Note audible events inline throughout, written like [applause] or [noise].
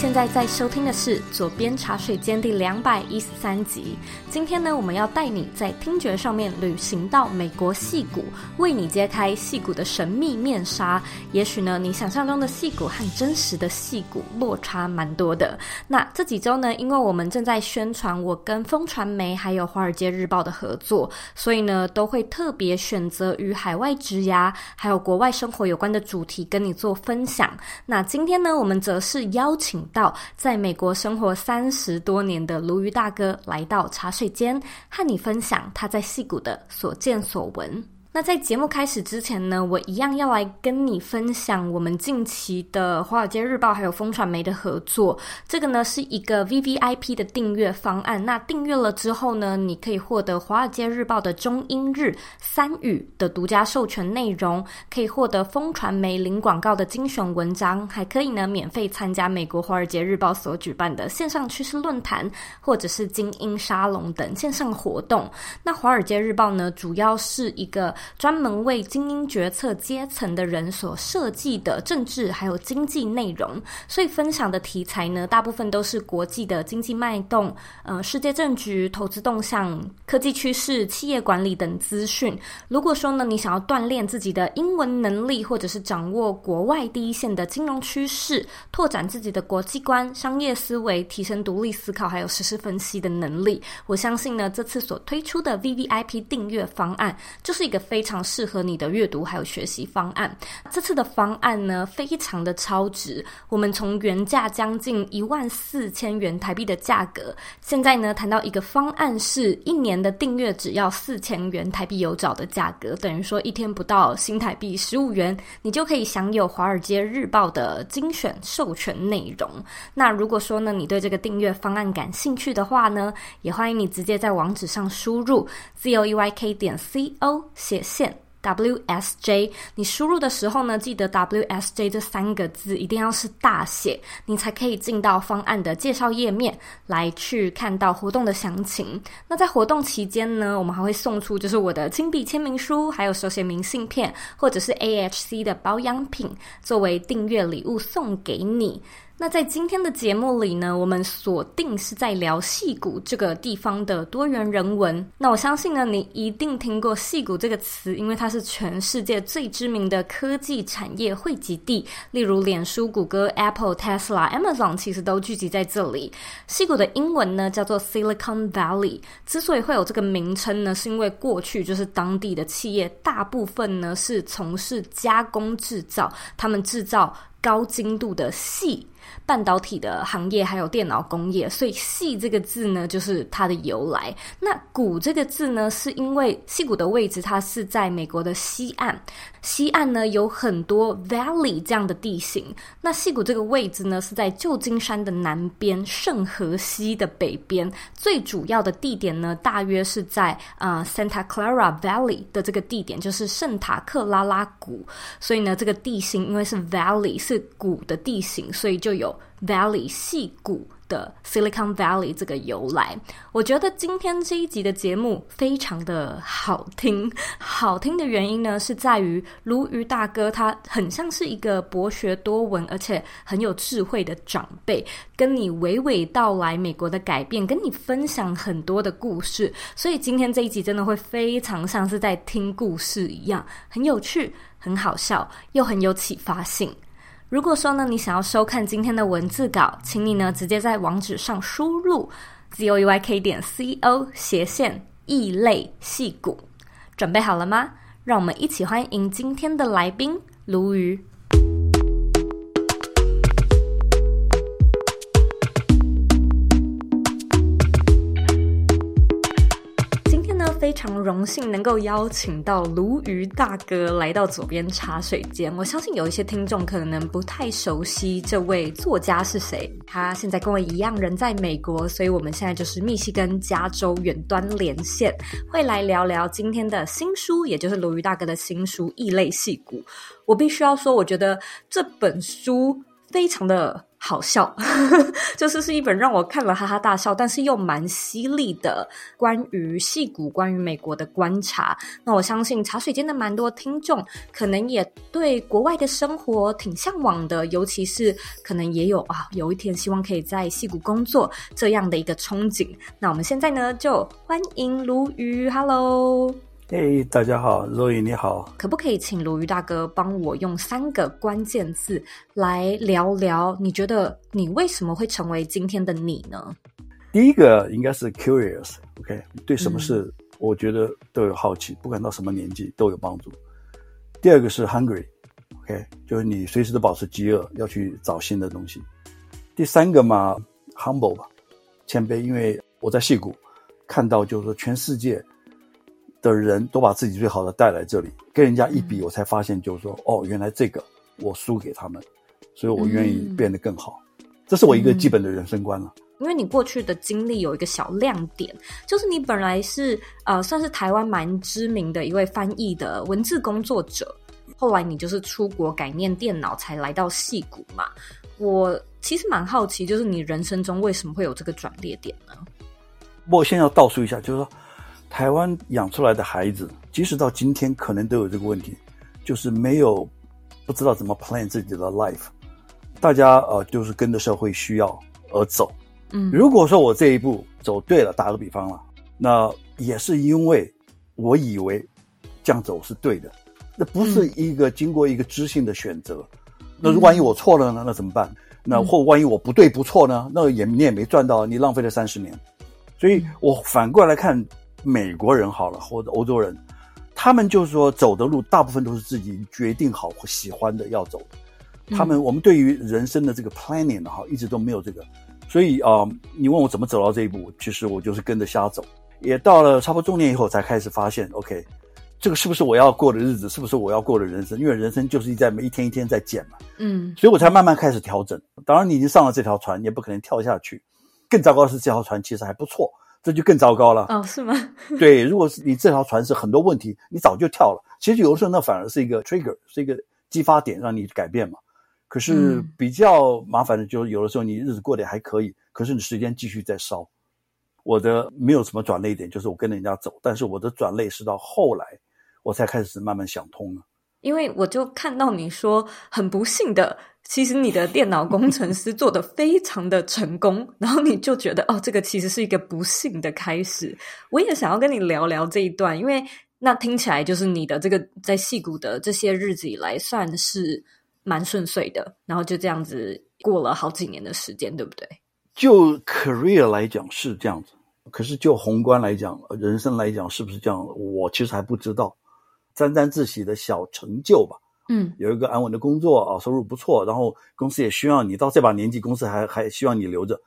现在在收听的是《左边茶水间》第两百一十三集。今天呢，我们要带你在听觉上面旅行到美国戏谷，为你揭开戏谷的神秘面纱。也许呢，你想象中的戏谷和真实的戏谷落差蛮多的。那这几周呢，因为我们正在宣传我跟风传媒还有《华尔街日报》的合作，所以呢，都会特别选择与海外职涯还有国外生活有关的主题跟你做分享。那今天呢，我们则是邀请。到在美国生活三十多年的鲈鱼大哥来到茶水间，和你分享他在戏谷的所见所闻。那在节目开始之前呢，我一样要来跟你分享我们近期的《华尔街日报》还有风传媒的合作。这个呢是一个 VVIP 的订阅方案。那订阅了之后呢，你可以获得《华尔街日报》的中英日三语的独家授权内容，可以获得风传媒零广告的精选文章，还可以呢免费参加美国《华尔街日报》所举办的线上趋势论坛或者是精英沙龙等线上活动。那《华尔街日报》呢，主要是一个专门为精英决策阶层的人所设计的政治还有经济内容，所以分享的题材呢，大部分都是国际的经济脉动、呃，世界政局、投资动向、科技趋势、企业管理等资讯。如果说呢，你想要锻炼自己的英文能力，或者是掌握国外第一线的金融趋势，拓展自己的国际观、商业思维，提升独立思考还有实时分析的能力，我相信呢，这次所推出的 VVIP 订阅方案就是一个。非常适合你的阅读还有学习方案。这次的方案呢，非常的超值。我们从原价将近一万四千元台币的价格，现在呢谈到一个方案是一年的订阅只要四千元台币有找的价格，等于说一天不到新台币十五元，你就可以享有《华尔街日报》的精选授权内容。那如果说呢，你对这个订阅方案感兴趣的话呢，也欢迎你直接在网址上输入 zoeyk 点 co 写线 WSJ，你输入的时候呢，记得 WSJ 这三个字一定要是大写，你才可以进到方案的介绍页面来去看到活动的详情。那在活动期间呢，我们还会送出就是我的亲笔签名书，还有手写明信片，或者是 AHC 的保养品作为订阅礼物送给你。那在今天的节目里呢，我们锁定是在聊矽谷这个地方的多元人文。那我相信呢，你一定听过矽谷这个词，因为它是全世界最知名的科技产业汇集地，例如脸书、谷歌、Apple、Tesla、Amazon 其实都聚集在这里。矽谷的英文呢叫做 Silicon Valley，之所以会有这个名称呢，是因为过去就是当地的企业大部分呢是从事加工制造，他们制造高精度的矽。半导体的行业还有电脑工业，所以“矽”这个字呢，就是它的由来。那“谷”这个字呢，是因为矽谷的位置，它是在美国的西岸。西岸呢有很多 valley 这样的地形。那矽谷这个位置呢，是在旧金山的南边，圣河西的北边。最主要的地点呢，大约是在呃 Santa Clara Valley 的这个地点，就是圣塔克拉拉谷。所以呢，这个地形因为是 valley 是谷的地形，所以就有。Valley 矽谷的 Silicon Valley 这个由来，我觉得今天这一集的节目非常的好听。好听的原因呢，是在于鲈鱼大哥他很像是一个博学多闻而且很有智慧的长辈，跟你娓娓道来美国的改变，跟你分享很多的故事。所以今天这一集真的会非常像是在听故事一样，很有趣、很好笑，又很有启发性。如果说呢，你想要收看今天的文字稿，请你呢直接在网址上输入 zoeyk 点 co 斜线异类戏骨，准备好了吗？让我们一起欢迎今天的来宾鲈鱼。非常荣幸能够邀请到鲈鱼大哥来到左边茶水间。我相信有一些听众可能不太熟悉这位作家是谁。他现在跟我一样人在美国，所以我们现在就是密西根、加州远端连线，会来聊聊今天的新书，也就是鲈鱼大哥的新书《异类矽谷》。我必须要说，我觉得这本书非常的好笑，[laughs] 就是是一本让我看了哈哈大笑，但是又蛮犀利的关于戏骨、关于美国的观察。那我相信茶水间的蛮多听众，可能也对国外的生活挺向往的，尤其是可能也有啊，有一天希望可以在戏谷工作这样的一个憧憬。那我们现在呢，就欢迎鲈鱼，Hello。嘿，hey, 大家好，Zoe 你好，可不可以请鲈鱼大哥帮我用三个关键字来聊聊？你觉得你为什么会成为今天的你呢？第一个应该是 curious，OK，okay? 对什么事我觉得都有好奇，嗯、不管到什么年纪都有帮助。第二个是 hungry，OK，、okay? 就是你随时都保持饥饿，要去找新的东西。第三个嘛，humble 吧，谦卑，因为我在戏谷看到，就是说全世界。的人都把自己最好的带来这里，跟人家一比，我才发现，就是说，嗯、哦，原来这个我输给他们，所以我愿意变得更好。嗯、这是我一个基本的人生观了。因为你过去的经历有一个小亮点，就是你本来是呃，算是台湾蛮知名的一位翻译的文字工作者，后来你就是出国改念电脑，才来到戏谷嘛。我其实蛮好奇，就是你人生中为什么会有这个转捩点呢？我先要倒数一下，就是说。台湾养出来的孩子，即使到今天，可能都有这个问题，就是没有不知道怎么 plan 自己的 life。大家呃，就是跟着社会需要而走。嗯，如果说我这一步走对了，打个比方了，那也是因为我以为这样走是对的，那不是一个经过一个知性的选择。那万一我错了呢？那怎么办？那或万一我不对不错呢？那也你也没赚到，你浪费了三十年。所以我反过来看。美国人好了，或者欧洲人，他们就是说走的路大部分都是自己决定好或喜欢的要走的。他们我们对于人生的这个 planning 哈，一直都没有这个。所以啊、呃，你问我怎么走到这一步，其实我就是跟着瞎走。也到了差不多中年以后，才开始发现，OK，这个是不是我要过的日子？是不是我要过的人生？因为人生就是在每一天一天在减嘛。嗯，所以我才慢慢开始调整。当然，你已经上了这条船，也不可能跳下去。更糟糕的是，这条船其实还不错。这就更糟糕了哦，是吗？[laughs] 对，如果是你这条船是很多问题，你早就跳了。其实有的时候那反而是一个 trigger，是一个激发点，让你改变嘛。可是比较麻烦的就是，有的时候你日子过得还可以，可是你时间继续在烧。我的没有什么转捩点，就是我跟着人家走，但是我的转捩是到后来我才开始慢慢想通了。因为我就看到你说很不幸的。其实你的电脑工程师做得非常的成功，然后你就觉得哦，这个其实是一个不幸的开始。我也想要跟你聊聊这一段，因为那听起来就是你的这个在戏谷的这些日子以来算是蛮顺遂的，然后就这样子过了好几年的时间，对不对？就 career 来讲是这样子，可是就宏观来讲，人生来讲是不是这样？我其实还不知道，沾沾自喜的小成就吧。嗯，有一个安稳的工作啊，收入不错，然后公司也需要你，到这把年纪，公司还还希望你留着。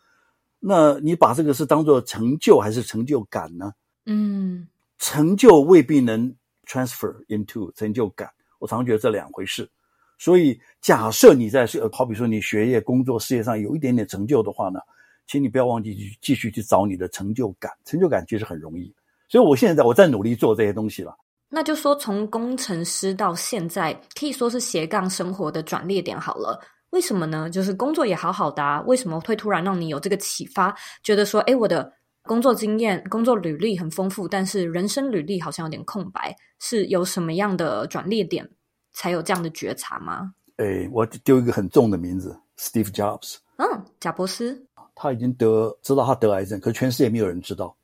那你把这个是当做成就还是成就感呢？嗯，成就未必能 transfer into 成就感，我常觉得这两回事。所以假设你在好比说你学业、工作、事业上有一点点成就的话呢，请你不要忘记去继续去找你的成就感，成就感其实很容易。所以我现在我在努力做这些东西了。那就说，从工程师到现在，可以说是斜杠生活的转捩点好了。为什么呢？就是工作也好好的啊，为什么会突然让你有这个启发，觉得说，诶，我的工作经验、工作履历很丰富，但是人生履历好像有点空白，是有什么样的转捩点才有这样的觉察吗？诶，我丢一个很重的名字，Steve Jobs。嗯，贾伯斯。他已经得知道他得癌症，可是全世界没有人知道。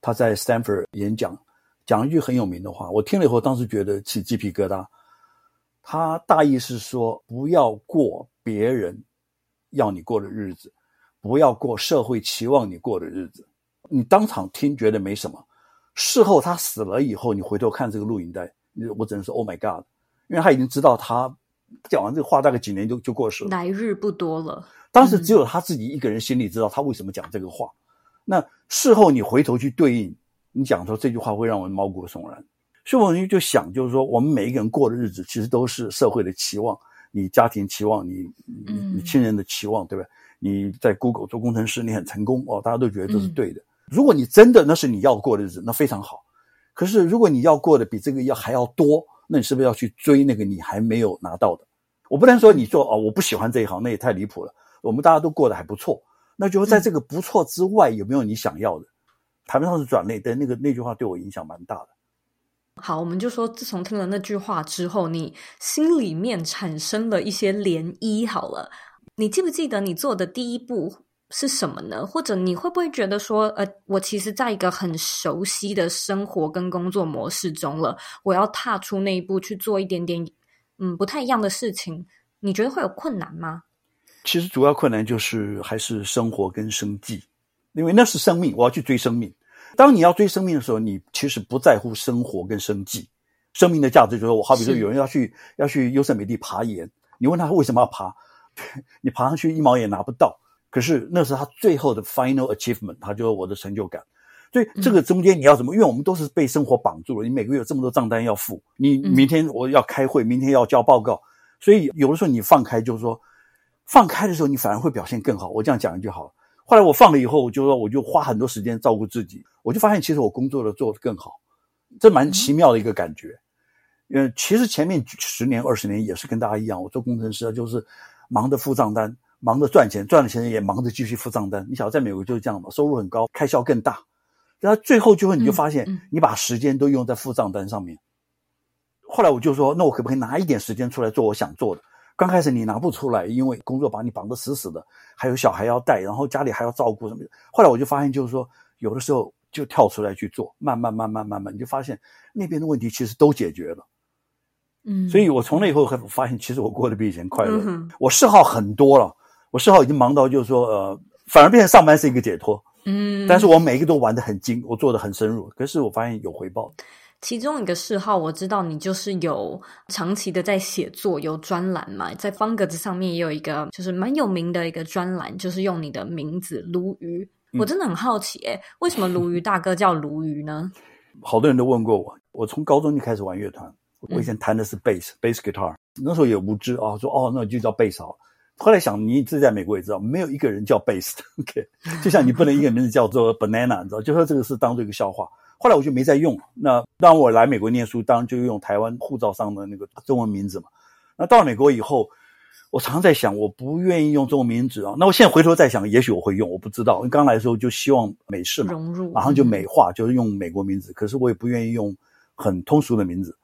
他在 Stanford 演讲。讲一句很有名的话，我听了以后，当时觉得起鸡皮疙瘩。他大意是说，不要过别人要你过的日子，不要过社会期望你过的日子。你当场听觉得没什么，事后他死了以后，你回头看这个录影带，我只能说 “Oh my God”，因为他已经知道他讲完这个话，大概几年就就过世了，来日不多了。当时只有他自己一个人心里知道他为什么讲这个话。嗯、那事后你回头去对应。你讲说这句话会让我毛骨悚然，所以我就想，就是说，我们每一个人过的日子，其实都是社会的期望，你家庭期望，你你你亲人的期望，对不对？你在 Google 做工程师，你很成功哦，大家都觉得这是对的。如果你真的那是你要过的日子，那非常好。可是如果你要过的比这个要还要多，那你是不是要去追那个你还没有拿到的？我不能说你做哦，我不喜欢这一行，那也太离谱了。我们大家都过得还不错。那就在这个不错之外，有没有你想要的？谈不上是转内，但那个那句话对我影响蛮大的。好，我们就说，自从听了那句话之后，你心里面产生了一些涟漪。好了，你记不记得你做的第一步是什么呢？或者你会不会觉得说，呃，我其实在一个很熟悉的生活跟工作模式中了，我要踏出那一步去做一点点，嗯，不太一样的事情，你觉得会有困难吗？其实主要困难就是还是生活跟生计，因为那是生命，我要去追生命。当你要追生命的时候，你其实不在乎生活跟生计，生命的价值就是我好比说有人要去要去优胜美地爬岩，你问他为什么要爬，你爬上去一毛也拿不到，可是那是他最后的 final achievement，他就是我的成就感。所以这个中间你要怎么？因为我们都是被生活绑住了，你每个月有这么多账单要付，你明天我要开会，明天要交报告，所以有的时候你放开，就是说放开的时候，你反而会表现更好。我这样讲一句好了。后来我放了以后，我就说我就花很多时间照顾自己，我就发现其实我工作的做得更好，这蛮奇妙的一个感觉。嗯，其实前面十年二十年也是跟大家一样，我做工程师就是忙着付账单，忙着赚钱，赚了钱也忙着继续付账单。你晓得在美国就是这样嘛，收入很高，开销更大，然后最后就会你就发现你把时间都用在付账单上面。后来我就说，那我可不可以拿一点时间出来做我想做的？刚开始你拿不出来，因为工作把你绑得死死的，还有小孩要带，然后家里还要照顾什么的。后来我就发现，就是说，有的时候就跳出来去做，慢慢慢慢慢慢，你就发现那边的问题其实都解决了。嗯，所以我从那以后发现，其实我过得比以前快乐。嗯、我嗜好很多了，我嗜好已经忙到就是说，呃，反而变成上班是一个解脱。嗯，但是我每一个都玩得很精，我做得很深入，可是我发现有回报。其中一个嗜好，我知道你就是有长期的在写作，有专栏嘛，在方格子上面也有一个，就是蛮有名的一个专栏，就是用你的名字鲈鱼。嗯、我真的很好奇，诶，为什么鲈鱼大哥叫鲈鱼呢？[laughs] 好多人都问过我，我从高中就开始玩乐团，我以前弹的是贝斯，贝斯 guitar，那时候也无知啊，说哦，那就叫贝斯好。后来想，你自己在美国也知道，没有一个人叫贝斯的，OK，就像你不能一个名字叫做 banana，你知道，就说这个是当做一个笑话。后来我就没再用。那当我来美国念书，当然就用台湾护照上的那个中文名字嘛。那到了美国以后，我常常在想，我不愿意用中文名字啊。那我现在回头再想，也许我会用，我不知道。因为刚来的时候就希望美式嘛，融入，马上就美化，就是用美国名字。可是我也不愿意用很通俗的名字，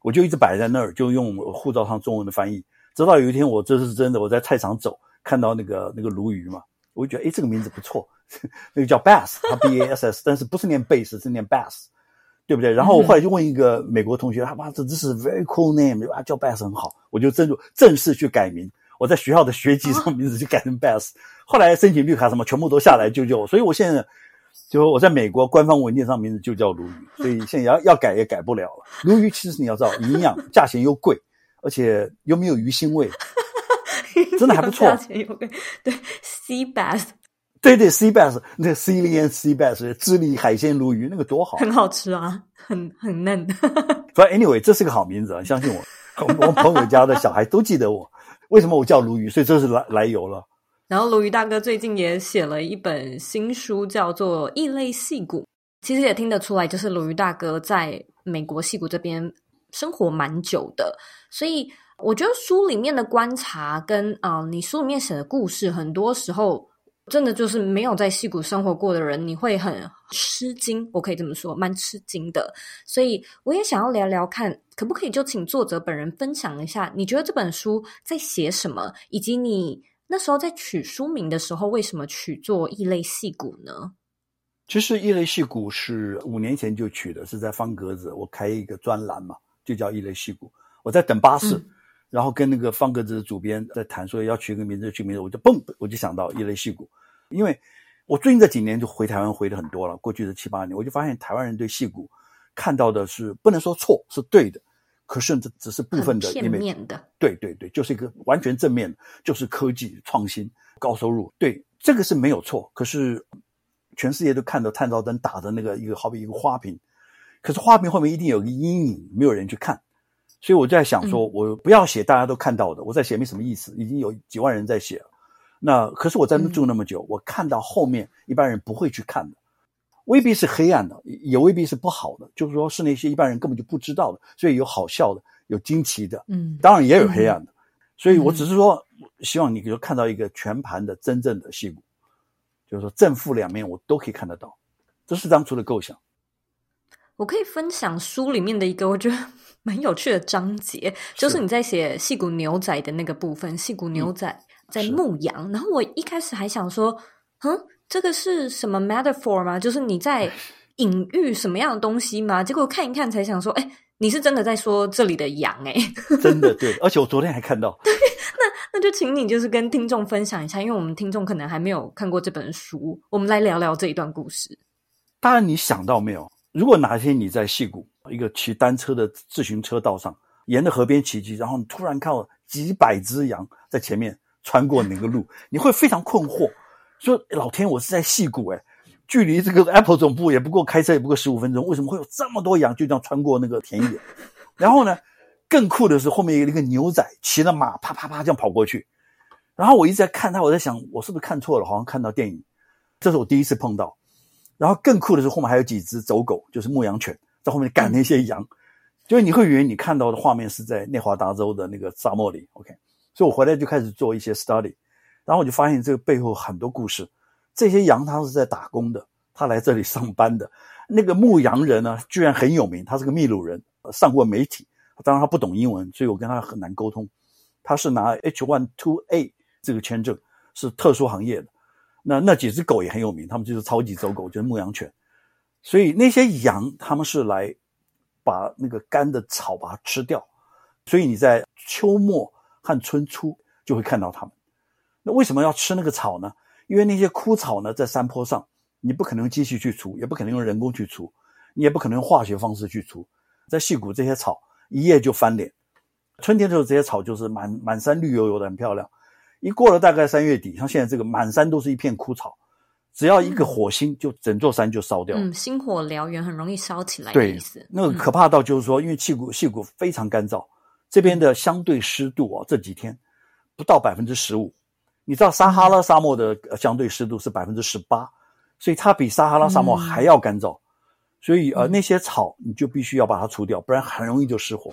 我就一直摆在那儿，就用护照上中文的翻译。直到有一天，我这是真的，我在菜场走，看到那个那个鲈鱼嘛，我就觉得，诶，这个名字不错。[laughs] 那个叫 Bass，他 B A S S，但是不是念 bass，是念 Bass，对不对？然后我后来就问一个美国同学，他妈这这是 very cool name，啊叫 Bass 很好，我就正正式去改名。我在学校的学籍上名字就改成 Bass，后来申请绿卡什么全部都下来就叫我，所以我现在就我在美国官方文件上名字就叫鲈鱼，所以现在要要改也改不了了。鲈鱼其实你要知道，营养，价钱又贵，而且又没有鱼腥味，[laughs] 真的还不错。[laughs] 对，Sea Bass。对对，sea bass，那个 Ceylon sea bass，智利海鲜鲈鱼，那个多好，很好吃啊，很很嫩。[laughs] 反正 anyway，这是个好名字啊，相信我，我朋友家的小孩都记得我。为什么我叫鲈鱼？所以这是来来由了。然后鲈鱼大哥最近也写了一本新书，叫做《异类戏骨》，其实也听得出来，就是鲈鱼大哥在美国戏骨这边生活蛮久的，所以我觉得书里面的观察跟啊、呃，你书里面写的故事，很多时候。真的就是没有在戏谷生活过的人，你会很吃惊。我可以这么说，蛮吃惊的。所以我也想要聊聊看，可不可以就请作者本人分享一下，你觉得这本书在写什么，以及你那时候在取书名的时候，为什么取作《异类戏骨》呢？其实《异类戏骨》是五年前就取的，是在方格子，我开一个专栏嘛，就叫《异类戏骨》。我在等巴士。嗯然后跟那个方格子的主编在谈，说要取一个名字，取名字，我就蹦，我就想到一类戏骨，因为我最近这几年就回台湾回的很多了，过去的七八年，我就发现台湾人对戏骨看到的是不能说错，是对的，可甚至只是部分的，片面的，对对对，就是一个完全正面的，就是科技创新、高收入，对，这个是没有错。可是全世界都看到探照灯打的那个一个，好比一个花瓶，可是花瓶后面一定有个阴影，没有人去看。所以我就在想说，我不要写大家都看到的，我在写没什么意思。已经有几万人在写了，那可是我在那住那么久，我看到后面一般人不会去看的，未必是黑暗的，也未必是不好的，就是说是那些一般人根本就不知道的。所以有好笑的，有惊奇的，嗯，当然也有黑暗的。所以我只是说，希望你就看到一个全盘的真正的戏骨，就是说正负两面我都可以看得到。这是当初的构想。我可以分享书里面的一个我觉得蛮有趣的章节，就是你在写矽谷牛仔的那个部分，矽谷牛仔在牧羊。然后我一开始还想说，嗯，这个是什么 metaphor 吗？就是你在隐喻什么样的东西吗？结果看一看才想说，哎，你是真的在说这里的羊哎，真的 [laughs] 对，而且我昨天还看到。对，那那就请你就是跟听众分享一下，因为我们听众可能还没有看过这本书，我们来聊聊这一段故事。当然，你想到没有？如果哪天你在矽谷一个骑单车的自行车道上，沿着河边骑骑，然后你突然看到几百只羊在前面穿过那个路，你会非常困惑，说：“老天，我是在戏谷诶，距离这个 Apple 总部也不过开车也不过十五分钟，为什么会有这么多羊就这样穿过那个田野？”然后呢，更酷的是后面有一个牛仔骑着马，啪啪啪这样跑过去。然后我一直在看他，我在想，我是不是看错了？好像看到电影，这是我第一次碰到。然后更酷的是，后面还有几只走狗，就是牧羊犬，在后面赶那些羊，就是你会以为你看到的画面是在内华达州的那个沙漠里。OK，所以我回来就开始做一些 study，然后我就发现这个背后很多故事。这些羊它是在打工的，他来这里上班的。那个牧羊人呢，居然很有名，他是个秘鲁人，上过媒体。当然他不懂英文，所以我跟他很难沟通。他是拿 H-1-2A 这个签证，是特殊行业的。那那几只狗也很有名，他们就是超级走狗，就是牧羊犬。所以那些羊，他们是来把那个干的草把它吃掉。所以你在秋末和春初就会看到它们。那为什么要吃那个草呢？因为那些枯草呢，在山坡上，你不可能用机器去除，也不可能用人工去除，你也不可能用化学方式去除。在矽谷，这些草一夜就翻脸。春天的时候，这些草就是满满山绿油油的，很漂亮。一过了大概三月底，像现在这个满山都是一片枯草，只要一个火星，就整座山就烧掉。嗯，星火燎原，很容易烧起来的意思。对，那个可怕到就是说，因为气谷气谷非常干燥，这边的相对湿度啊，这几天不到百分之十五。你知道撒哈拉沙漠的相对湿度是百分之十八，所以它比撒哈拉沙漠还要干燥。所以呃，那些草你就必须要把它除掉，不然很容易就失火。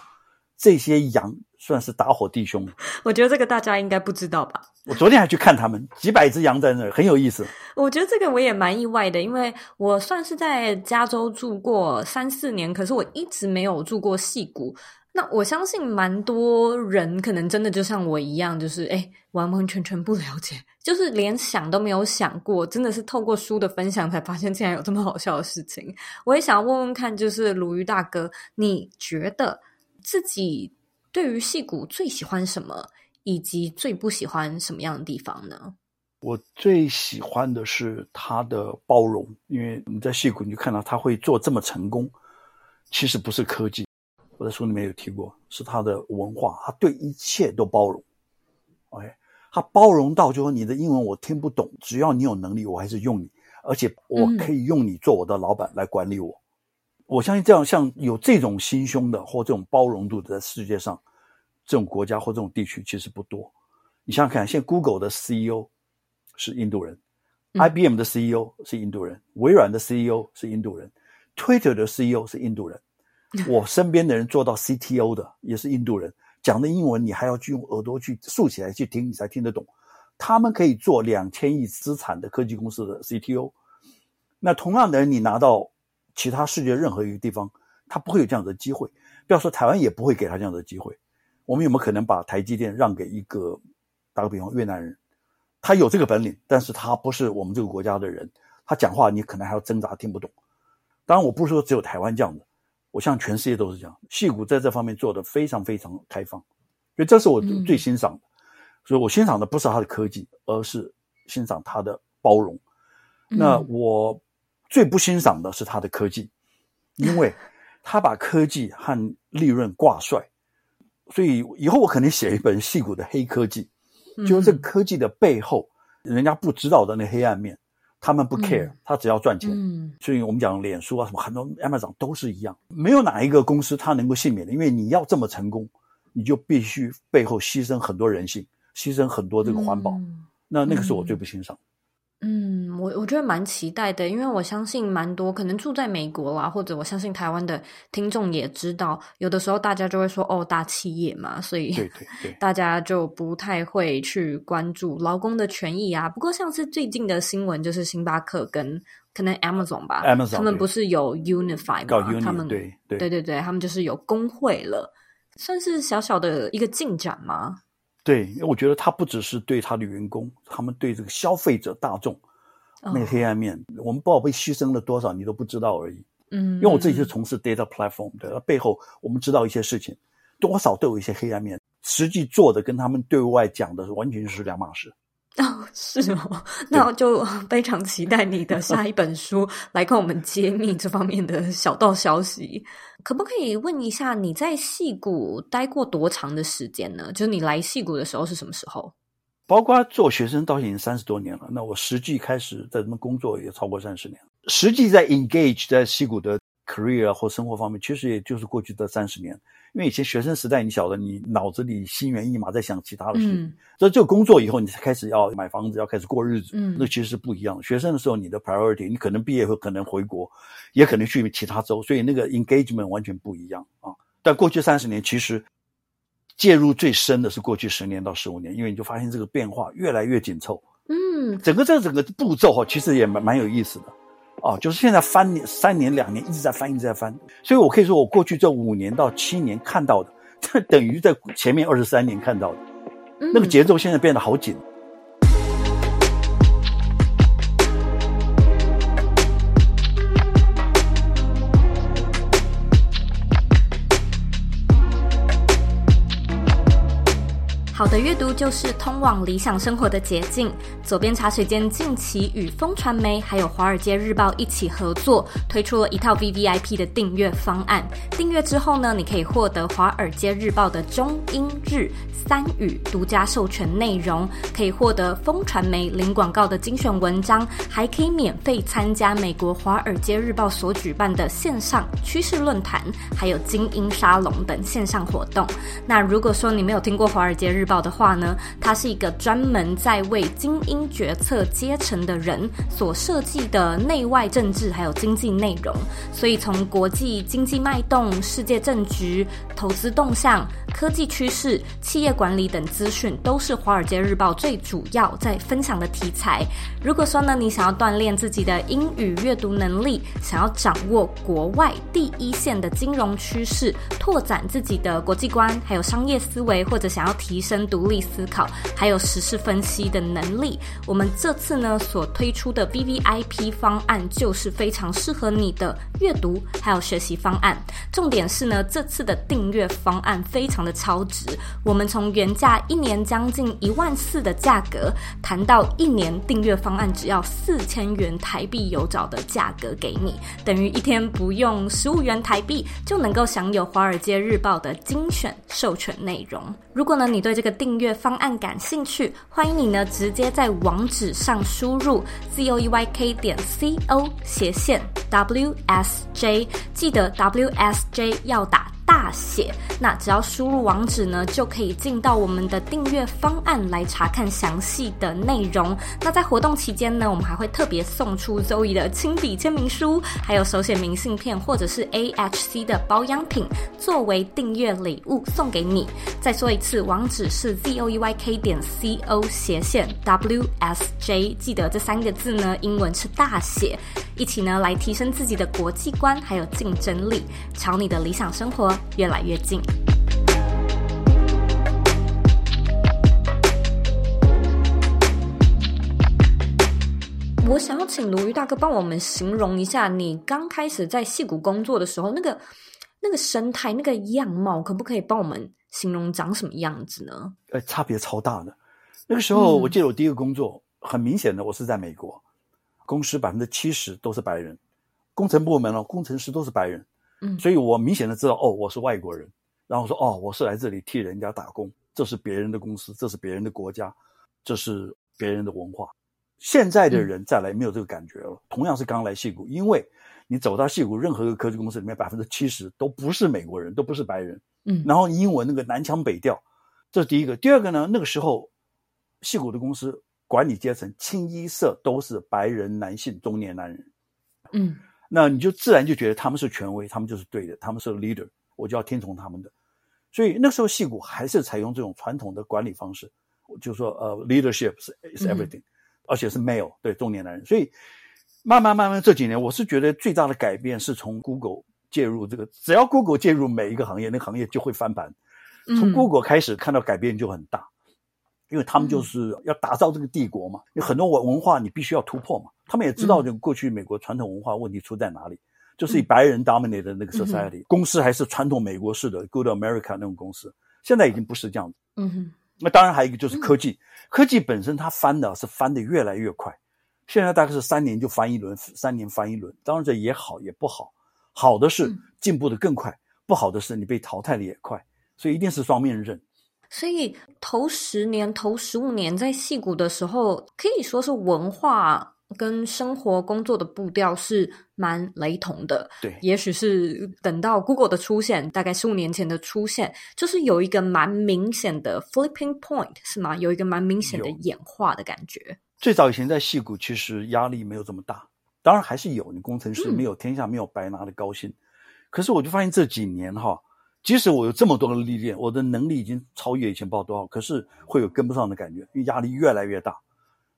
这些羊算是打火弟兄，[laughs] 我觉得这个大家应该不知道吧？我昨天还去看他们，几百只羊在那儿，很有意思。我觉得这个我也蛮意外的，因为我算是在加州住过三四年，可是我一直没有住过戏谷。那我相信蛮多人可能真的就像我一样，就是诶完完全全不了解，就是连想都没有想过，真的是透过书的分享才发现竟然有这么好笑的事情。我也想要问问看，就是鲁豫大哥，你觉得？自己对于戏骨最喜欢什么，以及最不喜欢什么样的地方呢？我最喜欢的是他的包容，因为你在戏骨你就看到他会做这么成功，其实不是科技，我在书里面有提过，是他的文化，他对一切都包容。OK，他包容到就说你的英文我听不懂，只要你有能力，我还是用你，而且我可以用你做我的老板来管理我。嗯我相信这样像有这种心胸的或这种包容度的，在世界上，这种国家或这种地区其实不多。你想想看，现在 Google 的 CEO 是印度人，嗯，IBM 的 CEO 是印度人，微软的 CEO 是印度人，Twitter 的 CEO 是印度人。[laughs] 我身边的人做到 CTO 的也是印度人，讲的英文你还要去用耳朵去竖起来去听，你才听得懂。他们可以做两千亿资产的科技公司的 CTO。那同样的人，你拿到。其他世界任何一个地方，他不会有这样的机会。不要说台湾，也不会给他这样的机会。我们有没有可能把台积电让给一个，打个比方，越南人？他有这个本领，但是他不是我们这个国家的人。他讲话你可能还要挣扎听不懂。当然，我不是说只有台湾这样的，我像全世界都是这样。矽谷在这方面做得非常非常开放，所以这是我最欣赏的。所以我欣赏的不是他的科技，而是欣赏他的包容。那我。最不欣赏的是他的科技，因为他把科技和利润挂帅，所以以后我肯定写一本矽谷的黑科技，就是这个科技的背后，人家不知道的那黑暗面，他们不 care，他只要赚钱。所以我们讲脸书啊什么，很多 Amazon 都是一样，没有哪一个公司他能够幸免的，因为你要这么成功，你就必须背后牺牲很多人性，牺牲很多这个环保，那那个是我最不欣赏。嗯，我我觉得蛮期待的，因为我相信蛮多可能住在美国啦，或者我相信台湾的听众也知道，有的时候大家就会说哦，大企业嘛，所以对对对，大家就不太会去关注劳工的权益啊。不过像是最近的新闻，就是星巴克跟可能 Amazon 吧，Amazon 他们不是有 Unify 吗？Uni, 他们对对对对对，他们就是有工会了，算是小小的一个进展吗？对，因为我觉得他不只是对他的员工，他们对这个消费者大众。那个黑暗面，哦、我们不知道被牺牲了多少，你都不知道而已。嗯，因为我自己是从事 data platform 的，背后我们知道一些事情，多少都有一些黑暗面。实际做的跟他们对外讲的完全是两码事。哦，是哦，那我就非常期待你的下一本书来跟我们揭秘这方面的小道消息。可不可以问一下，你在戏谷待过多长的时间呢？就是你来戏谷的时候是什么时候？包括做学生到已经三十多年了，那我实际开始在他们工作也超过三十年。实际在 engage 在戏谷的 career 或生活方面，其实也就是过去的三十年。因为以前学生时代，你晓得，你脑子里心猿意马在想其他的事情。所以，就工作以后，你才开始要买房子，要开始过日子。嗯，那其实是不一样的。学生的时候，你的 priority，你可能毕业后可能回国，也可能去其他州，所以那个 engagement 完全不一样啊。但过去三十年，其实。介入最深的是过去十年到十五年，因为你就发现这个变化越来越紧凑。嗯，整个这整个步骤哈，其实也蛮蛮有意思的，啊，就是现在翻年三年两年一直在翻一直在翻，所以我可以说我过去这五年到七年看到的，[laughs] 这等于在前面二十三年看到的，那个节奏现在变得好紧。好的阅读就是通往理想生活的捷径。左边茶水间近期与风传媒还有华尔街日报一起合作，推出了一套 VVIP 的订阅方案。订阅之后呢，你可以获得华尔街日报的中英日三语独家授权内容，可以获得风传媒零广告的精选文章，还可以免费参加美国华尔街日报所举办的线上趋势论坛，还有精英沙龙等线上活动。那如果说你没有听过华尔街日报，的话呢，它是一个专门在为精英决策阶层的人所设计的内外政治还有经济内容，所以从国际经济脉动、世界政局、投资动向、科技趋势、企业管理等资讯，都是《华尔街日报》最主要在分享的题材。如果说呢，你想要锻炼自己的英语阅读能力，想要掌握国外第一线的金融趋势，拓展自己的国际观，还有商业思维，或者想要提升独立思考，还有时事分析的能力，我们这次呢所推出的 VVIP 方案就是非常适合你的阅读还有学习方案。重点是呢，这次的订阅方案非常的超值，我们从原价一年将近一万四的价格，谈到一年订阅方案只要四千元台币有找的价格给你，等于一天不用十五元台币就能够享有《华尔街日报》的精选授权内容。如果呢你对这个订阅方案感兴趣，欢迎你呢直接在网址上输入 z o e y k 点 c o 斜线 w s j，记得 w s j 要打大写，那只要输入网址呢，就可以进到我们的订阅方案来查看详细的内容。那在活动期间呢，我们还会特别送出 Zoe 的亲笔签名书，还有手写明信片或者是 AHC 的保养品，作为订阅礼物送给你。再说一次，网址是 zoeyk 点 co 斜线 wsj，记得这三个字呢，英文是大写。一起呢来提升自己的国际观，还有竞争力，朝你的理想生活越来越近。我想要请鲈鱼大哥帮我们形容一下，你刚开始在戏谷工作的时候，那个那个生态、那个样貌，可不可以帮我们形容长什么样子呢？呃，差别超大的。那个时候，我记得我第一个工作，嗯、很明显的，我是在美国，公司百分之七十都是白人，工程部门哦，工程师都是白人。嗯，所以我明显的知道，哦，我是外国人，然后说，哦，我是来这里替人家打工，这是别人的公司，这是别人的国家，这是别人的文化。现在的人再来没有这个感觉了，嗯、同样是刚来戏谷，因为你走到戏谷任何一个科技公司里面，百分之七十都不是美国人，都不是白人，嗯，然后英文那个南腔北调，这是第一个。第二个呢，那个时候戏谷的公司管理阶层清一色都是白人男性中年男人。嗯，那你就自然就觉得他们是权威，他们就是对的，他们是 leader，我就要听从他们的。所以那时候戏骨还是采用这种传统的管理方式，就是说呃，leadership is, is everything，、嗯、而且是 male 对中年男人。所以慢慢慢慢这几年，我是觉得最大的改变是从 Google 介入这个，只要 Google 介入每一个行业，那个行业就会翻盘。从 Google 开始看到改变就很大，因为他们就是要打造这个帝国嘛，有很多文文化你必须要突破嘛。他们也知道这个过去美国传统文化问题出在哪里。就是以白人 dominate 的那个 society，、嗯、公司还是传统美国式的 Good America 那种公司，现在已经不是这样子。嗯哼。那当然还有一个就是科技，嗯、科技本身它翻的是翻的越来越快，现在大概是三年就翻一轮，三年翻一轮。当然这也好也不好，好的是进步的更快，嗯、不好的是你被淘汰的也快，所以一定是双面刃。所以头十年、头十五年在戏谷的时候，可以说是文化。跟生活工作的步调是蛮雷同的，对，也许是等到 Google 的出现，大概十五年前的出现，就是有一个蛮明显的 flipping point，是吗？有一个蛮明显的演化的感觉。最早以前在戏谷，其实压力没有这么大，当然还是有，你工程师没有天下没有白拿的高薪。嗯、可是我就发现这几年哈，即使我有这么多的历练，我的能力已经超越以前不知道多少，可是会有跟不上的感觉，因为压力越来越大。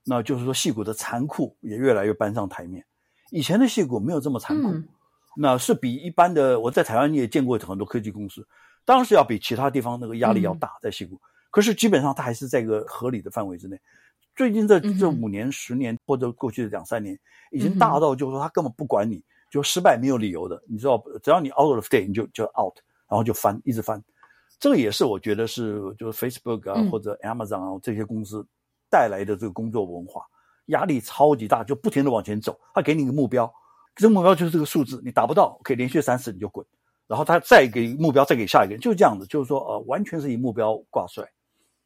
那就是说，戏骨的残酷也越来越搬上台面。以前的戏骨没有这么残酷，嗯、那是比一般的。我在台湾也见过很多科技公司，当然是要比其他地方那个压力要大，在戏骨。嗯、可是基本上它还是在一个合理的范围之内。最近这这五年、十年或者过去的两三年，已经大到就是说他根本不管你，就失败没有理由的。你知道，只要你 out of date，你就就 out，然后就翻，一直翻。这个也是我觉得是就是 Facebook 啊、嗯、或者 Amazon 啊这些公司。带来的这个工作文化压力超级大，就不停的往前走。他给你一个目标，这个目标就是这个数字，你达不到，可以连续三次你就滚。然后他再给目标，再给下一个人，就是这样子。就是说，呃，完全是以目标挂帅，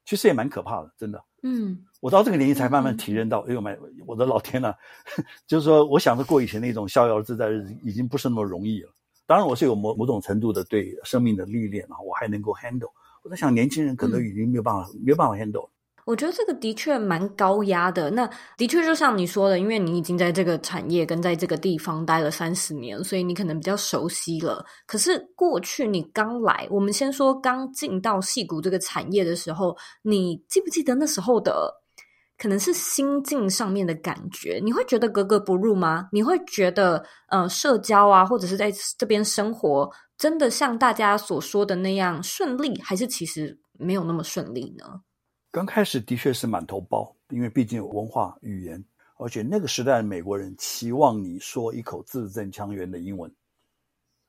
其实也蛮可怕的，真的。嗯，我到这个年纪才慢慢体认到，嗯、哎呦妈，我的老天呐，[laughs] 就是说，我想着过以前那种逍遥自在日子，已经不是那么容易了。当然，我是有某某种程度的对生命的历练啊，我还能够 handle。我在想，年轻人可能已经没有办法，嗯、没有办法 handle。我觉得这个的确蛮高压的。那的确就像你说的，因为你已经在这个产业跟在这个地方待了三十年，所以你可能比较熟悉了。可是过去你刚来，我们先说刚进到戏谷这个产业的时候，你记不记得那时候的可能是心境上面的感觉？你会觉得格格不入吗？你会觉得呃，社交啊，或者是在这边生活，真的像大家所说的那样顺利，还是其实没有那么顺利呢？刚开始的确是满头包，因为毕竟有文化语言，而且那个时代的美国人期望你说一口字正腔圆的英文，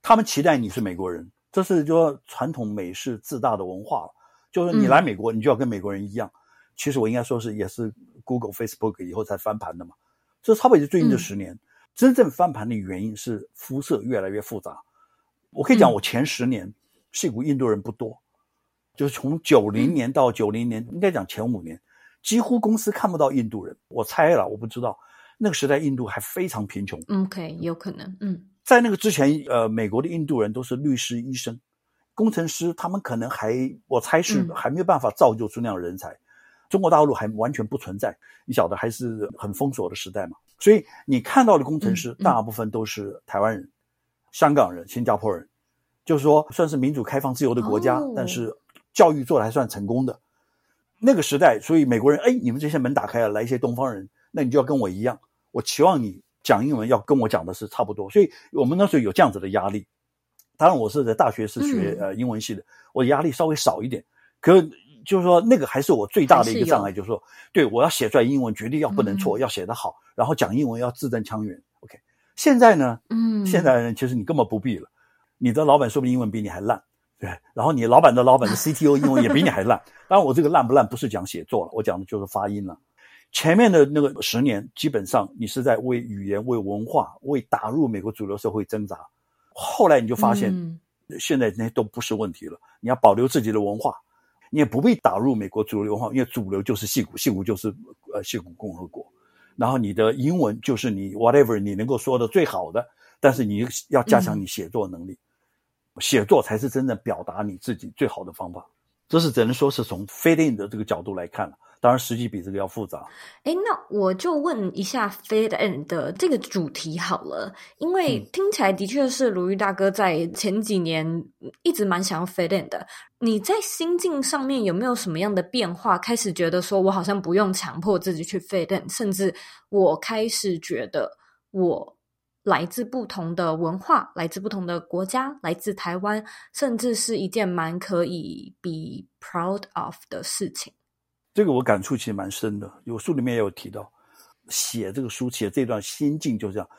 他们期待你是美国人，这是就说传统美式自大的文化，就是你来美国，你就要跟美国人一样。嗯、其实我应该说是也是 Google、Facebook 以后才翻盘的嘛，这差不多也就最近这十年，嗯、真正翻盘的原因是肤色越来越复杂。我可以讲，我前十年戏骨印度人不多。就是从九零年到九零年，嗯、应该讲前五年，几乎公司看不到印度人。我猜了，我不知道，那个时代印度还非常贫穷。OK，有可能。嗯，在那个之前，呃，美国的印度人都是律师、医生、工程师，他们可能还，我猜是还没有办法造就出那样的人才。嗯、中国大陆还完全不存在，你晓得，还是很封锁的时代嘛。所以你看到的工程师，大部分都是台湾人、嗯嗯、香港人、新加坡人，就是说算是民主、开放、自由的国家，哦、但是。教育做的还算成功的。那个时代，所以美国人，哎，你们这些门打开了，来一些东方人，那你就要跟我一样，我期望你讲英文要跟我讲的是差不多，所以我们那时候有这样子的压力。当然，我是在大学是学呃英文系的，我的压力稍微少一点，可就是说那个还是我最大的一个障碍，就是说，对，我要写出来英文绝对要不能错，要写得好，然后讲英文要字正腔圆。OK，现在呢，嗯，现在人其实你根本不必了，你的老板说不定英文比你还烂。对，然后你老板的老板的 CTO 英文也比你还烂。当然，我这个烂不烂不是讲写作了，我讲的就是发音了。前面的那个十年，基本上你是在为语言、为文化、为打入美国主流社会挣扎。后来你就发现，嗯、现在那些都不是问题了。你要保留自己的文化，你也不必打入美国主流文化，因为主流就是戏骨，戏骨就是呃戏骨共和国。然后你的英文就是你 whatever 你能够说的最好的，但是你要加强你写作能力。嗯写作才是真正表达你自己最好的方法，这是只能说是从 fit in 的这个角度来看了。当当然实际比这个要复杂。哎，那我就问一下 Fit In 的这个主题好了，因为听起来的确是鲁豫大哥在前几年一直蛮想要 Fit In 的。你在心境上面有没有什么样的变化？开始觉得说我好像不用强迫自己去 Fit In，甚至我开始觉得我。来自不同的文化，来自不同的国家，来自台湾，甚至是一件蛮可以 be proud of 的事情。这个我感触其实蛮深的，有书里面也有提到，写这个书写这段心境就这样。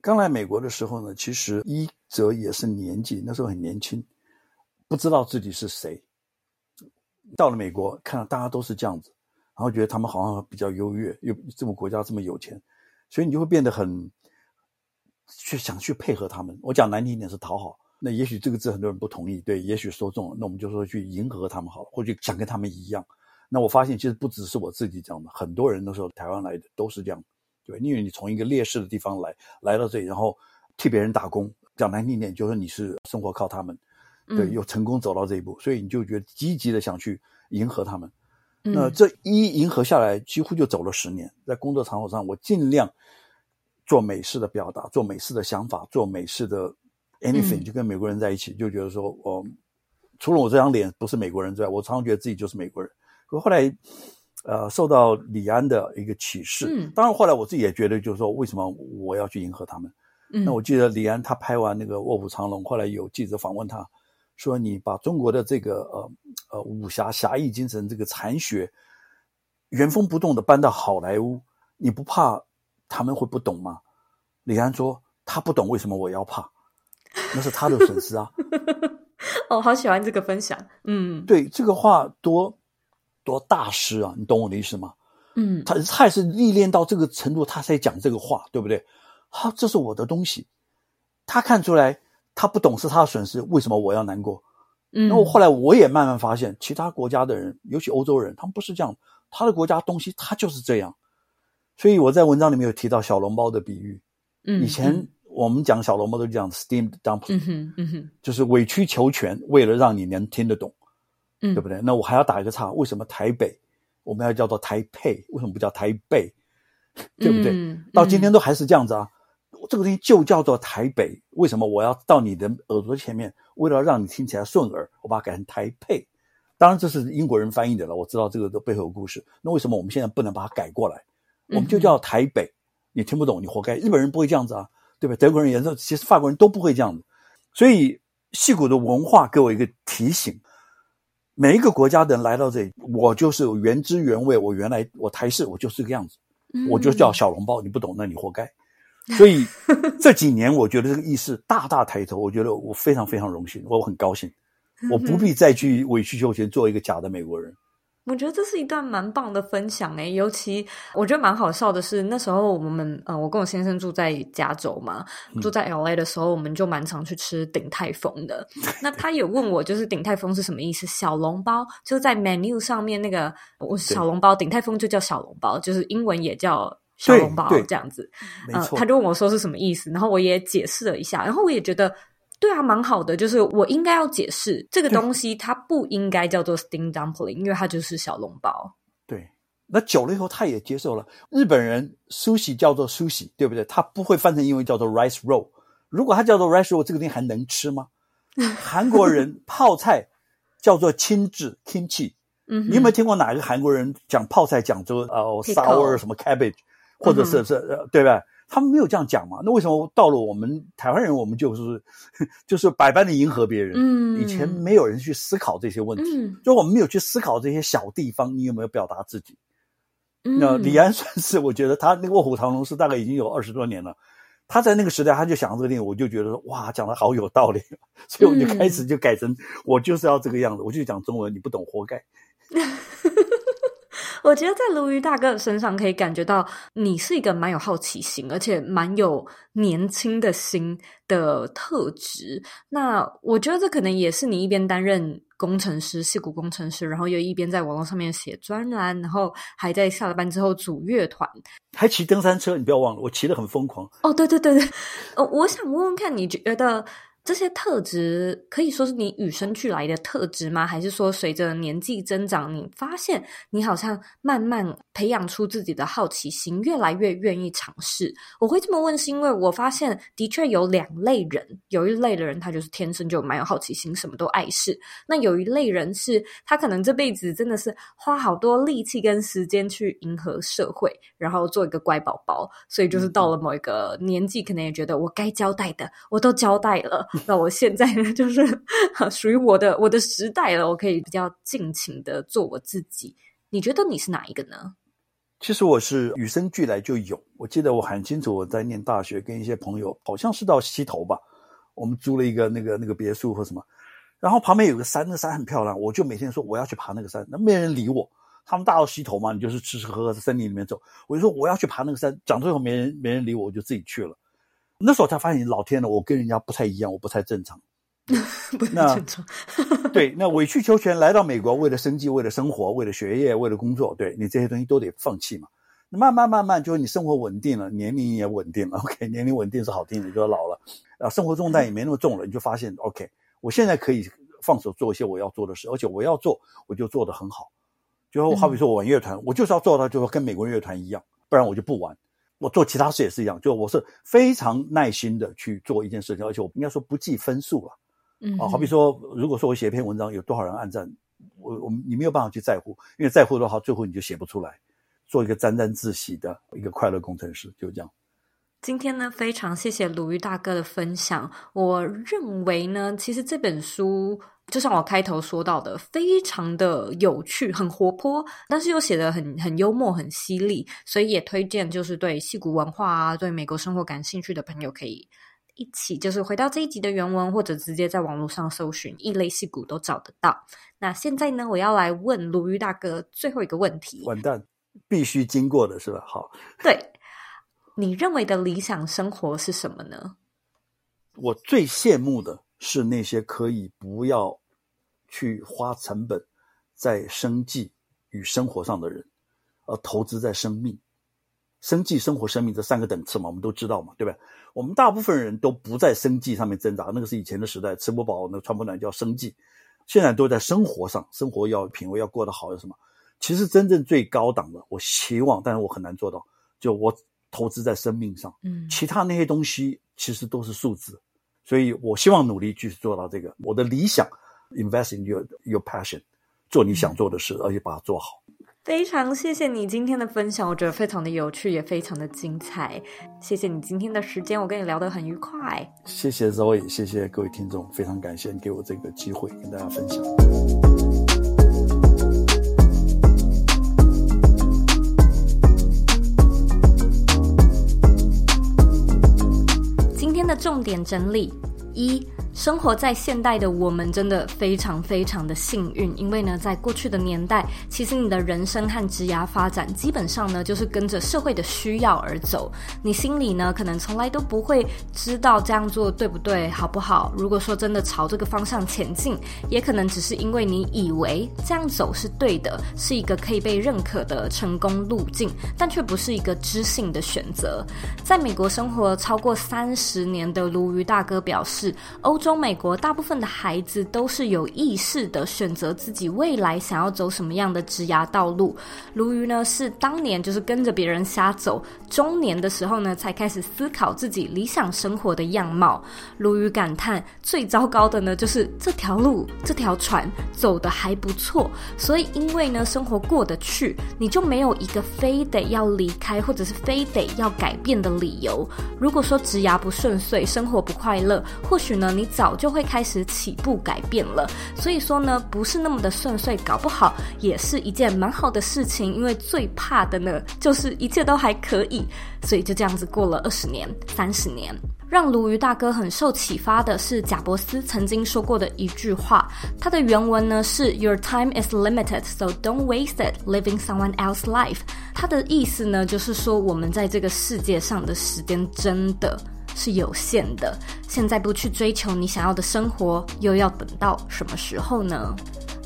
刚来美国的时候呢，其实一则也是年纪，那时候很年轻，不知道自己是谁。到了美国，看到大家都是这样子，然后觉得他们好像比较优越，又这么国家这么有钱，所以你就会变得很。去想去配合他们，我讲难听一点是讨好。那也许这个字很多人不同意，对，也许说中了，那我们就说去迎合他们好了，或者想跟他们一样。那我发现其实不只是我自己这样的，很多人都是台湾来的都是这样，对，因为你从一个劣势的地方来，来到这里，然后替别人打工，讲难听一点就是你是生活靠他们，对，又成功走到这一步，所以你就觉得积极的想去迎合他们。那这一迎合下来，几乎就走了十年，在工作场合上，我尽量。做美式的表达，做美式的想法，做美式的 anything，就跟美国人在一起，嗯、就觉得说，哦，除了我这张脸不是美国人之外，我常常觉得自己就是美国人。可后来，呃，受到李安的一个启示，嗯，当然后来我自己也觉得，就是说，为什么我要去迎合他们？嗯，那我记得李安他拍完那个《卧虎藏龙》，后来有记者访问他，说：“你把中国的这个呃呃武侠侠义精神这个残血原封不动的搬到好莱坞，你不怕？”他们会不懂吗？李安说：“他不懂，为什么我要怕？[laughs] 那是他的损失啊。”哦，好喜欢这个分享。嗯，对，这个话多多大师啊！你懂我的意思吗？嗯，他他也是历练到这个程度，他才讲这个话，对不对？好，这是我的东西。他看出来他不懂是他的损失，为什么我要难过？嗯，那我后来我也慢慢发现，其他国家的人，尤其欧洲人，他们不是这样。他的国家东西，他就是这样。所以我在文章里面有提到小笼包的比喻。嗯，以前我们讲小笼包都讲 steamed dumpling，嗯哼，嗯哼，就是委曲求全，为了让你能听得懂，嗯，对不对？那我还要打一个岔，为什么台北我们要叫做台北？为什么不叫台北？对不对？嗯，到今天都还是这样子啊。这个东西就叫做台北，为什么我要到你的耳朵前面，为了让你听起来顺耳，我把它改成台北？当然这是英国人翻译的了，我知道这个的背后有故事。那为什么我们现在不能把它改过来？我们就叫台北，你听不懂，你活该。日本人不会这样子啊，对吧？德国人也是，其实法国人都不会这样子。所以，戏骨的文化给我一个提醒：每一个国家的人来到这里，我就是原汁原味。我原来我台式，我就是这个样子，我就叫小笼包。你不懂，那你活该。所以 [laughs] 这几年，我觉得这个意识大大抬头。我觉得我非常非常荣幸，我很高兴，我不必再去委曲求全，做一个假的美国人。我觉得这是一段蛮棒的分享诶，尤其我觉得蛮好笑的是，那时候我们呃，我跟我先生住在加州嘛，住在 LA 的时候，我们就蛮常去吃鼎泰丰的。那他也问我，就是鼎泰丰是什么意思？小笼包就在 menu 上面那个，我小笼包，鼎泰丰就叫小笼包，就是英文也叫小笼包这样子。呃，他就问我说是什么意思，然后我也解释了一下，然后我也觉得。对啊，蛮好的。就是我应该要解释这个东西，它不应该叫做 steamed dumpling，因为它就是小笼包。对，那久了以后，他也接受了。日本人 sushi 叫做 sushi，对不对？他不会翻成英文叫做 rice roll。如果它叫做 rice roll，这个东西还能吃吗？韩国人 [laughs] 泡菜叫做青制 kimchi。嗯，你有没有听过哪一个韩国人讲泡菜讲说呃 sour 什么 cabbage，或者是是、嗯、对吧？他们没有这样讲嘛？那为什么到了我们台湾人，我们就是 [laughs] 就是百般的迎合别人？嗯，以前没有人去思考这些问题，嗯，就我们没有去思考这些小地方，你有没有表达自己？嗯，那李安算是我觉得他那个卧虎藏龙是大概已经有二十多年了，他在那个时代他就想这个电影，我就觉得说哇，讲的好有道理，[laughs] 所以我就开始就改成、嗯、我就是要这个样子，我就讲中文，你不懂活该。[laughs] 我觉得在鲈鱼大哥的身上可以感觉到，你是一个蛮有好奇心，而且蛮有年轻的心的特质。那我觉得这可能也是你一边担任工程师，戏骨工程师，然后又一边在网络上面写专栏，然后还在下了班之后组乐团，还骑登山车。你不要忘了，我骑得很疯狂。哦，对对对对，[laughs] 呃，我想问问看，你觉得？这些特质可以说是你与生俱来的特质吗？还是说随着年纪增长，你发现你好像慢慢培养出自己的好奇心，越来越愿意尝试？我会这么问，是因为我发现的确有两类人，有一类的人他就是天生就蛮有好奇心，什么都爱试；那有一类人是他可能这辈子真的是花好多力气跟时间去迎合社会，然后做一个乖宝宝，所以就是到了某一个年纪，可能也觉得我该交代的我都交代了。那我现在呢，[laughs] 就是属于我的我的时代了，我可以比较尽情的做我自己。你觉得你是哪一个呢？其实我是与生俱来就有。我记得我很清楚，我在念大学，跟一些朋友，好像是到溪头吧，我们租了一个那个那个别墅或什么，然后旁边有个山，那山很漂亮，我就每天说我要去爬那个山，那没人理我。他们大到溪头嘛，你就是吃吃喝喝在森林里面走，我就说我要去爬那个山，讲最后没人没人理我，我就自己去了。那时候才发现，老天呐，我跟人家不太一样，我不太正常。[laughs] 不太正常。[laughs] 对，那委曲求全来到美国，为了生计，为了生活，为了学业，为了工作，对你这些东西都得放弃嘛。慢慢慢慢，就是你生活稳定了，年龄也稳定了。OK，[laughs] 年龄稳定是好听的，你就老了啊，生活重担也没那么重了，你就发现 OK，我现在可以放手做一些我要做的事，而且我要做，我就做得很好。就好比说我玩乐团，嗯、我就是要做到，就是跟美国乐团一样，不然我就不玩。我做其他事也是一样，就我是非常耐心的去做一件事情，而且我应该说不计分数了。嗯，啊，好比说，如果说我写一篇文章有多少人按赞，我我你没有办法去在乎，因为在乎的话，最后你就写不出来。做一个沾沾自喜的一个快乐工程师，就这样。今天呢，非常谢谢鲁豫大哥的分享。我认为呢，其实这本书。就像我开头说到的，非常的有趣，很活泼，但是又写的很很幽默，很犀利，所以也推荐就是对戏骨文化啊，对美国生活感兴趣的朋友，可以一起就是回到这一集的原文，或者直接在网络上搜寻“异类戏骨”都找得到。那现在呢，我要来问鲁豫大哥最后一个问题。完蛋，必须经过的是吧？好，对，你认为的理想生活是什么呢？我最羡慕的是那些可以不要。去花成本在生计与生活上的人，而投资在生命、生计、生活、生命这三个等次嘛，我们都知道嘛，对吧？我们大部分人都不在生计上面挣扎，那个是以前的时代，吃不饱那穿不暖叫生计，现在都在生活上，生活要品味要过得好，有什么？其实真正最高档的，我希望，但是我很难做到，就我投资在生命上，嗯，其他那些东西其实都是数字，所以我希望努力继续做到这个，我的理想。Invest in your your passion，做你想做的事，而且把它做好。非常谢谢你今天的分享，我觉得非常的有趣，也非常的精彩。谢谢你今天的时间，我跟你聊得很愉快。谢谢 Zoe，谢谢各位听众，非常感谢你给我这个机会跟大家分享。今天的重点整理一。生活在现代的我们真的非常非常的幸运，因为呢，在过去的年代，其实你的人生和职涯发展基本上呢，就是跟着社会的需要而走。你心里呢，可能从来都不会知道这样做对不对、好不好。如果说真的朝这个方向前进，也可能只是因为你以为这样走是对的，是一个可以被认可的成功路径，但却不是一个知性的选择。在美国生活超过三十年的鲈鱼大哥表示，欧洲。中美国大部分的孩子都是有意识的选择自己未来想要走什么样的职涯道路。鲈鱼呢，是当年就是跟着别人瞎走，中年的时候呢，才开始思考自己理想生活的样貌。鲈鱼感叹，最糟糕的呢，就是这条路 [laughs] 这条船走得还不错，所以因为呢生活过得去，你就没有一个非得要离开或者是非得要改变的理由。如果说职涯不顺遂，生活不快乐，或许呢你。早就会开始起步改变了，所以说呢，不是那么的顺遂，搞不好也是一件蛮好的事情。因为最怕的呢，就是一切都还可以，所以就这样子过了二十年、三十年。让鲈鱼大哥很受启发的是贾伯斯曾经说过的一句话，他的原文呢是 “Your time is limited, so don't waste it living someone else's life”。他的意思呢，就是说我们在这个世界上的时间真的。是有限的，现在不去追求你想要的生活，又要等到什么时候呢？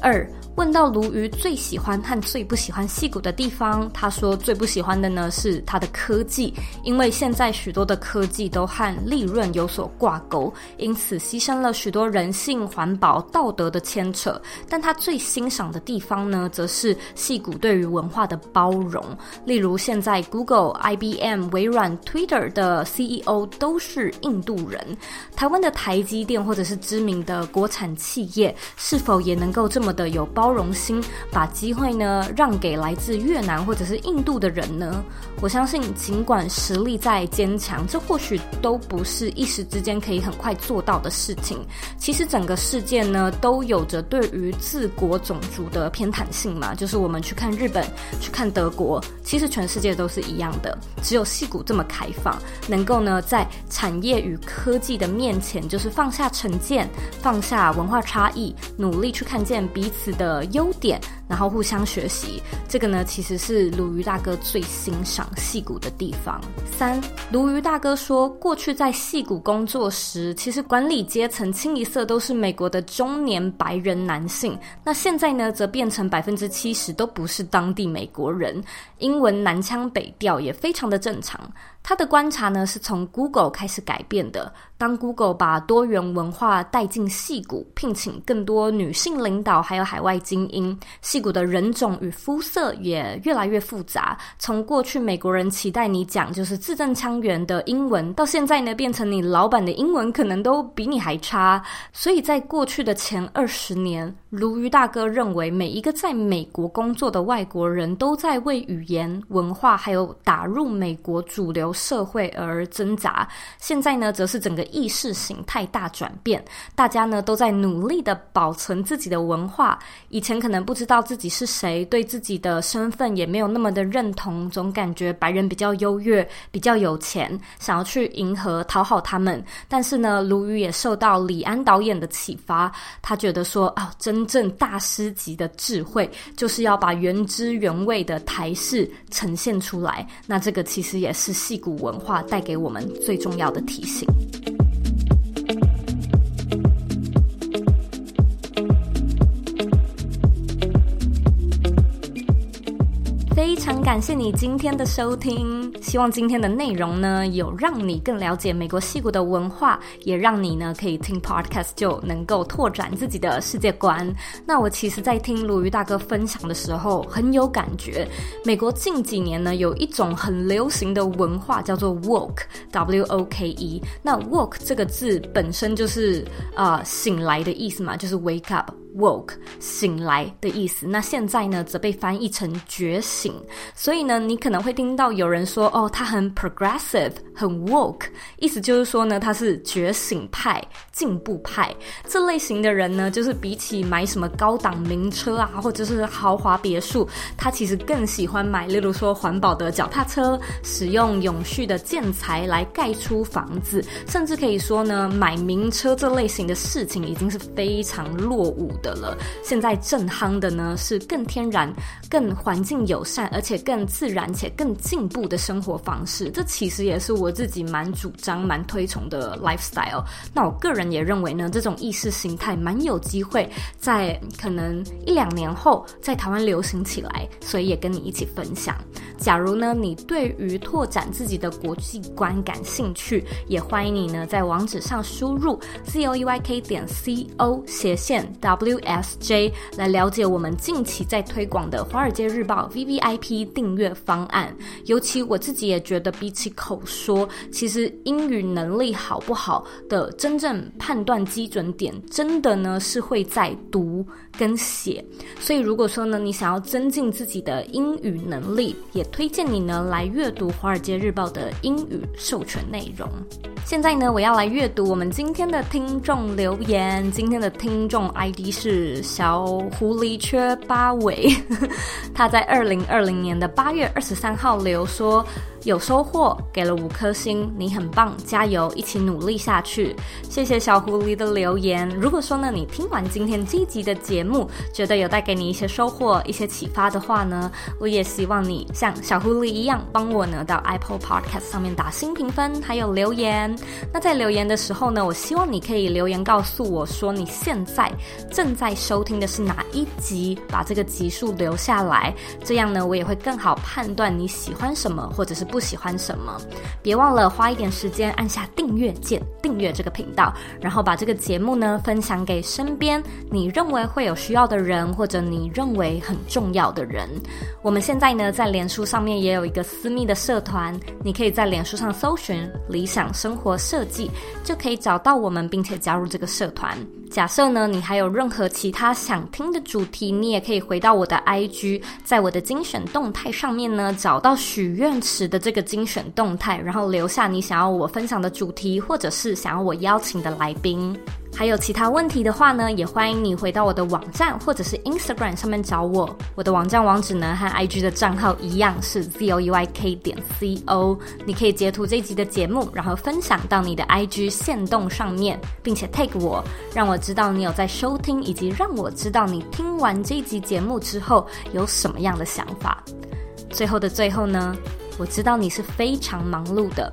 二，问到鲈鱼最喜欢和最不喜欢戏骨的地方，他说最不喜欢的呢是它的科技，因为现在许多的科技都和利润有所挂钩，因此牺牲了许多人性、环保、道德的牵扯。但他最欣赏的地方呢，则是戏骨对于文化的包容。例如，现在 Google、IBM、微软、Twitter 的 CEO 都是印度人，台湾的台积电或者是知名的国产企业，是否也能够这么的有包包容心，把机会呢让给来自越南或者是印度的人呢？我相信，尽管实力再坚强，这或许都不是一时之间可以很快做到的事情。其实整个世界呢，都有着对于自国种族的偏袒性嘛。就是我们去看日本，去看德国，其实全世界都是一样的。只有矽谷这么开放，能够呢在产业与科技的面前，就是放下成见，放下文化差异，努力去看见彼此的。优点，然后互相学习，这个呢，其实是鲈鱼大哥最欣赏戏骨的地方。三，鲈鱼大哥说，过去在戏骨工作时，其实管理阶层清一色都是美国的中年白人男性，那现在呢，则变成百分之七十都不是当地美国人，英文南腔北调也非常的正常。他的观察呢，是从 Google 开始改变的。当 Google 把多元文化带进矽谷，聘请更多女性领导，还有海外精英，矽谷的人种与肤色也越来越复杂。从过去美国人期待你讲就是字正腔圆的英文，到现在呢，变成你老板的英文可能都比你还差。所以在过去的前二十年，鲈鱼大哥认为，每一个在美国工作的外国人都在为语言、文化，还有打入美国主流社会而挣扎。现在呢，则是整个意识形态大转变，大家呢都在努力的保存自己的文化。以前可能不知道自己是谁，对自己的身份也没有那么的认同，总感觉白人比较优越、比较有钱，想要去迎合、讨好他们。但是呢，鲈鱼也受到李安导演的启发，他觉得说啊，真。正大师级的智慧，就是要把原汁原味的台式呈现出来。那这个其实也是矽古文化带给我们最重要的提醒。非常感谢你今天的收听，希望今天的内容呢，有让你更了解美国矽谷的文化，也让你呢可以听 podcast 就能够拓展自己的世界观。那我其实，在听鲈鱼大哥分享的时候，很有感觉。美国近几年呢，有一种很流行的文化叫做 woke，W O K E。那 woke 这个字本身就是啊、醒来的意思嘛，就是 wake up。Woke 醒来的意思，那现在呢则被翻译成觉醒。所以呢，你可能会听到有人说，哦，他很 progressive，很 woke，意思就是说呢，他是觉醒派、进步派。这类型的人呢，就是比起买什么高档名车啊，或者是豪华别墅，他其实更喜欢买，例如说环保的脚踏车，使用永续的建材来盖出房子，甚至可以说呢，买名车这类型的事情已经是非常落伍的了，现在正夯的呢是更天然、更环境友善，而且更自然且更进步的生活方式。这其实也是我自己蛮主张、蛮推崇的 lifestyle。那我个人也认为呢，这种意识形态蛮有机会在可能一两年后在台湾流行起来，所以也跟你一起分享。假如呢你对于拓展自己的国际观感兴趣，也欢迎你呢在网址上输入 z o e y k 点 c o 斜线 w。USJ 来了解我们近期在推广的《华尔街日报》VVIP 订阅方案。尤其我自己也觉得，比起口说，其实英语能力好不好的真正判断基准点，真的呢是会在读跟写。所以如果说呢，你想要增进自己的英语能力，也推荐你呢来阅读《华尔街日报》的英语授权内容。现在呢，我要来阅读我们今天的听众留言。今天的听众 ID 是小狐狸缺八尾，[laughs] 他在二零二零年的八月二十三号留说。有收获，给了五颗星，你很棒，加油，一起努力下去。谢谢小狐狸的留言。如果说呢，你听完今天这一集的节目，觉得有带给你一些收获、一些启发的话呢，我也希望你像小狐狸一样，帮我呢到 Apple Podcast 上面打新评分，还有留言。那在留言的时候呢，我希望你可以留言告诉我说你现在正在收听的是哪一集，把这个集数留下来，这样呢，我也会更好判断你喜欢什么，或者是不喜欢什么。别忘了花一点时间按下订阅键，订阅这个频道，然后把这个节目呢分享给身边你认为会有需要的人，或者你认为很重要的人。我们现在呢在脸书上面也有一个私密的社团，你可以在脸书上搜寻“理想生活设计”，就可以找到我们，并且加入这个社团。假设呢，你还有任何其他想听的主题，你也可以回到我的 IG，在我的精选动态上面呢，找到许愿池的这个精选动态，然后留下你想要我分享的主题，或者是想要我邀请的来宾。还有其他问题的话呢，也欢迎你回到我的网站或者是 Instagram 上面找我。我的网站网址呢和 IG 的账号一样是 zoyk 点 co。你可以截图这一集的节目，然后分享到你的 IG 线动上面，并且 tag 我，让我知道你有在收听，以及让我知道你听完这一集节目之后有什么样的想法。最后的最后呢，我知道你是非常忙碌的。